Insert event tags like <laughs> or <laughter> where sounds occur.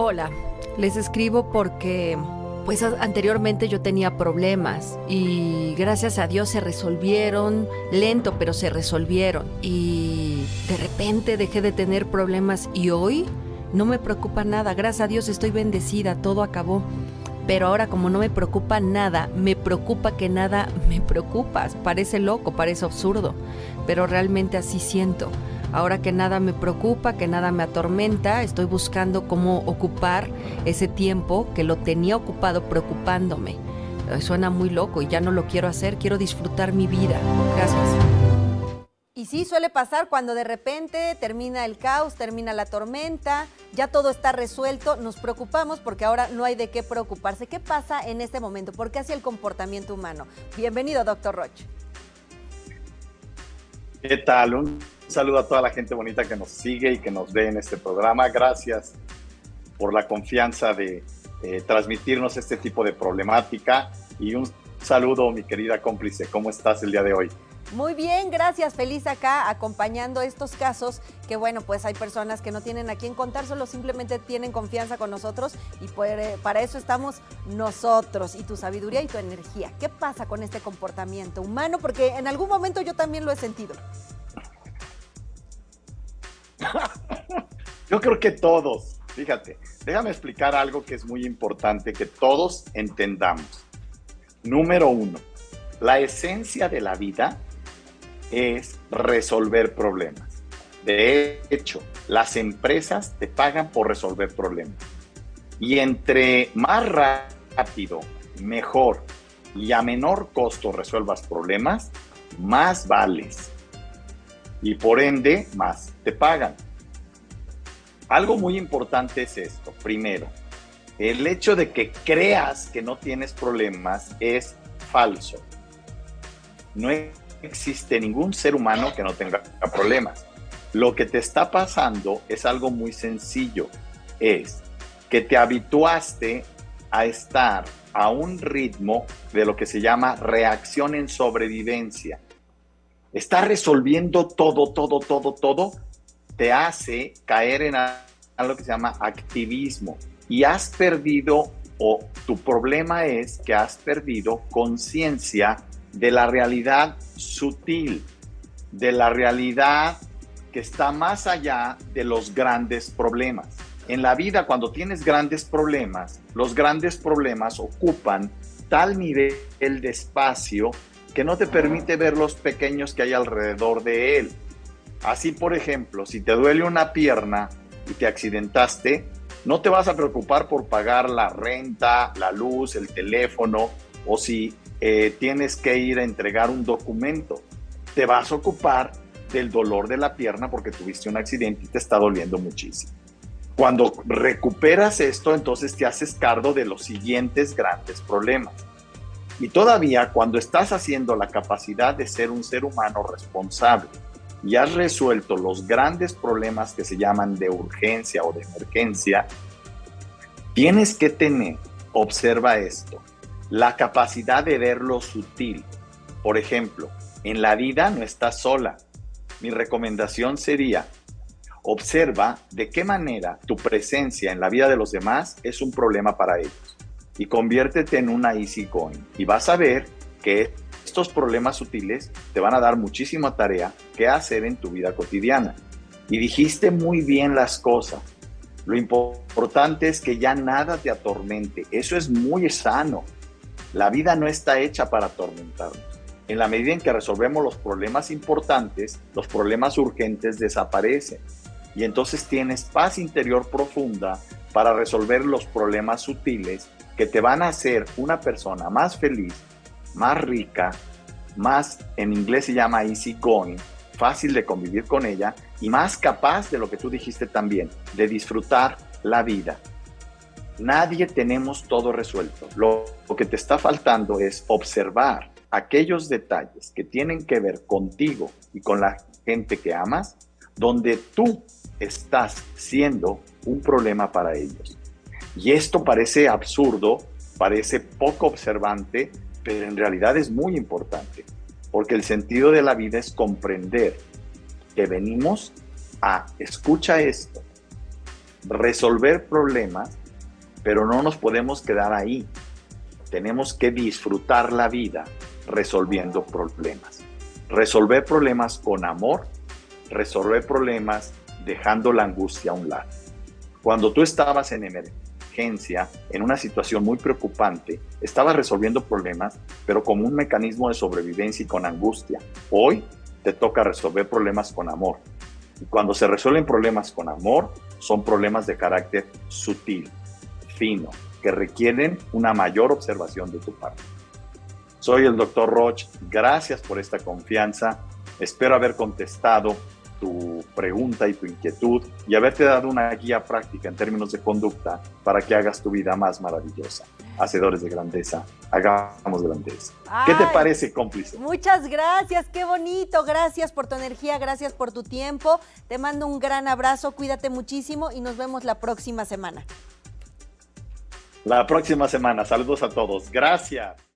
Hola, les escribo porque pues anteriormente yo tenía problemas y gracias a Dios se resolvieron, lento pero se resolvieron y de repente dejé de tener problemas y hoy no me preocupa nada, gracias a Dios estoy bendecida, todo acabó. Pero ahora como no me preocupa nada, me preocupa que nada me preocupa. Parece loco, parece absurdo, pero realmente así siento. Ahora que nada me preocupa, que nada me atormenta, estoy buscando cómo ocupar ese tiempo que lo tenía ocupado preocupándome. Eh, suena muy loco y ya no lo quiero hacer, quiero disfrutar mi vida. Gracias. Y sí, suele pasar cuando de repente termina el caos, termina la tormenta, ya todo está resuelto, nos preocupamos porque ahora no hay de qué preocuparse. ¿Qué pasa en este momento? ¿Por qué así el comportamiento humano? Bienvenido, doctor Roche. ¿Qué tal? Un saludo a toda la gente bonita que nos sigue y que nos ve en este programa. Gracias por la confianza de eh, transmitirnos este tipo de problemática y un saludo, mi querida cómplice. ¿Cómo estás el día de hoy? Muy bien, gracias. Feliz acá acompañando estos casos que bueno, pues hay personas que no tienen a quién contar, solo simplemente tienen confianza con nosotros y para eso estamos nosotros y tu sabiduría y tu energía. ¿Qué pasa con este comportamiento humano? Porque en algún momento yo también lo he sentido. <laughs> Yo creo que todos, fíjate, déjame explicar algo que es muy importante que todos entendamos. Número uno, la esencia de la vida es resolver problemas. De hecho, las empresas te pagan por resolver problemas. Y entre más rápido, mejor y a menor costo resuelvas problemas, más vales. Y por ende, más te pagan. Algo muy importante es esto. Primero, el hecho de que creas que no tienes problemas es falso. No existe ningún ser humano que no tenga problemas. Lo que te está pasando es algo muy sencillo. Es que te habituaste a estar a un ritmo de lo que se llama reacción en sobrevivencia. Estar resolviendo todo, todo, todo, todo, te hace caer en algo que se llama activismo. Y has perdido, o tu problema es que has perdido conciencia de la realidad sutil, de la realidad que está más allá de los grandes problemas. En la vida, cuando tienes grandes problemas, los grandes problemas ocupan tal nivel de espacio que no te permite ver los pequeños que hay alrededor de él. Así, por ejemplo, si te duele una pierna y te accidentaste, no te vas a preocupar por pagar la renta, la luz, el teléfono o si eh, tienes que ir a entregar un documento. Te vas a ocupar del dolor de la pierna porque tuviste un accidente y te está doliendo muchísimo. Cuando recuperas esto, entonces te haces cargo de los siguientes grandes problemas. Y todavía cuando estás haciendo la capacidad de ser un ser humano responsable y has resuelto los grandes problemas que se llaman de urgencia o de emergencia, tienes que tener, observa esto, la capacidad de ver lo sutil. Por ejemplo, en la vida no estás sola. Mi recomendación sería, observa de qué manera tu presencia en la vida de los demás es un problema para ellos y conviértete en una easy going y vas a ver que estos problemas sutiles te van a dar muchísima tarea que hacer en tu vida cotidiana. Y dijiste muy bien las cosas. Lo importante es que ya nada te atormente. Eso es muy sano. La vida no está hecha para atormentarnos. En la medida en que resolvemos los problemas importantes, los problemas urgentes desaparecen. Y entonces tienes paz interior profunda para resolver los problemas sutiles que te van a hacer una persona más feliz, más rica, más, en inglés se llama easy going, fácil de convivir con ella y más capaz de lo que tú dijiste también, de disfrutar la vida. Nadie tenemos todo resuelto. Lo, que te está faltando es observar aquellos detalles que tienen que ver contigo y con la gente que amas, donde tú estás siendo un problema para ellos. Y esto parece absurdo, parece poco observante, pero en realidad es muy importante, porque el sentido de la vida es comprender que venimos a, escucha esto, resolver problemas, pero no nos podemos quedar ahí. Tenemos que disfrutar la vida resolviendo problemas. Resolver problemas con amor, resolver problemas dejando la angustia a un lado. Cuando tú estabas en emergencia, en una situación muy preocupante, estabas resolviendo problemas, pero como un mecanismo de sobrevivencia y con angustia. Hoy te toca resolver problemas con amor. Y cuando se resuelven problemas con amor, son problemas de carácter sutil, fino, que requieren una mayor observación de tu parte. Soy el doctor Roch, gracias por esta confianza. Espero haber contestado tu pregunta y tu inquietud y haberte dado una guía práctica en términos de conducta para que hagas tu vida más maravillosa. Hacedores de grandeza, hagamos grandeza. ¿Qué te parece, cómplice? Muchas gracias, qué bonito. Gracias por tu energía, gracias por tu tiempo. Te mando un gran abrazo, cuídate muchísimo y nos vemos la próxima semana. La próxima semana. Saludos a todos. Gracias.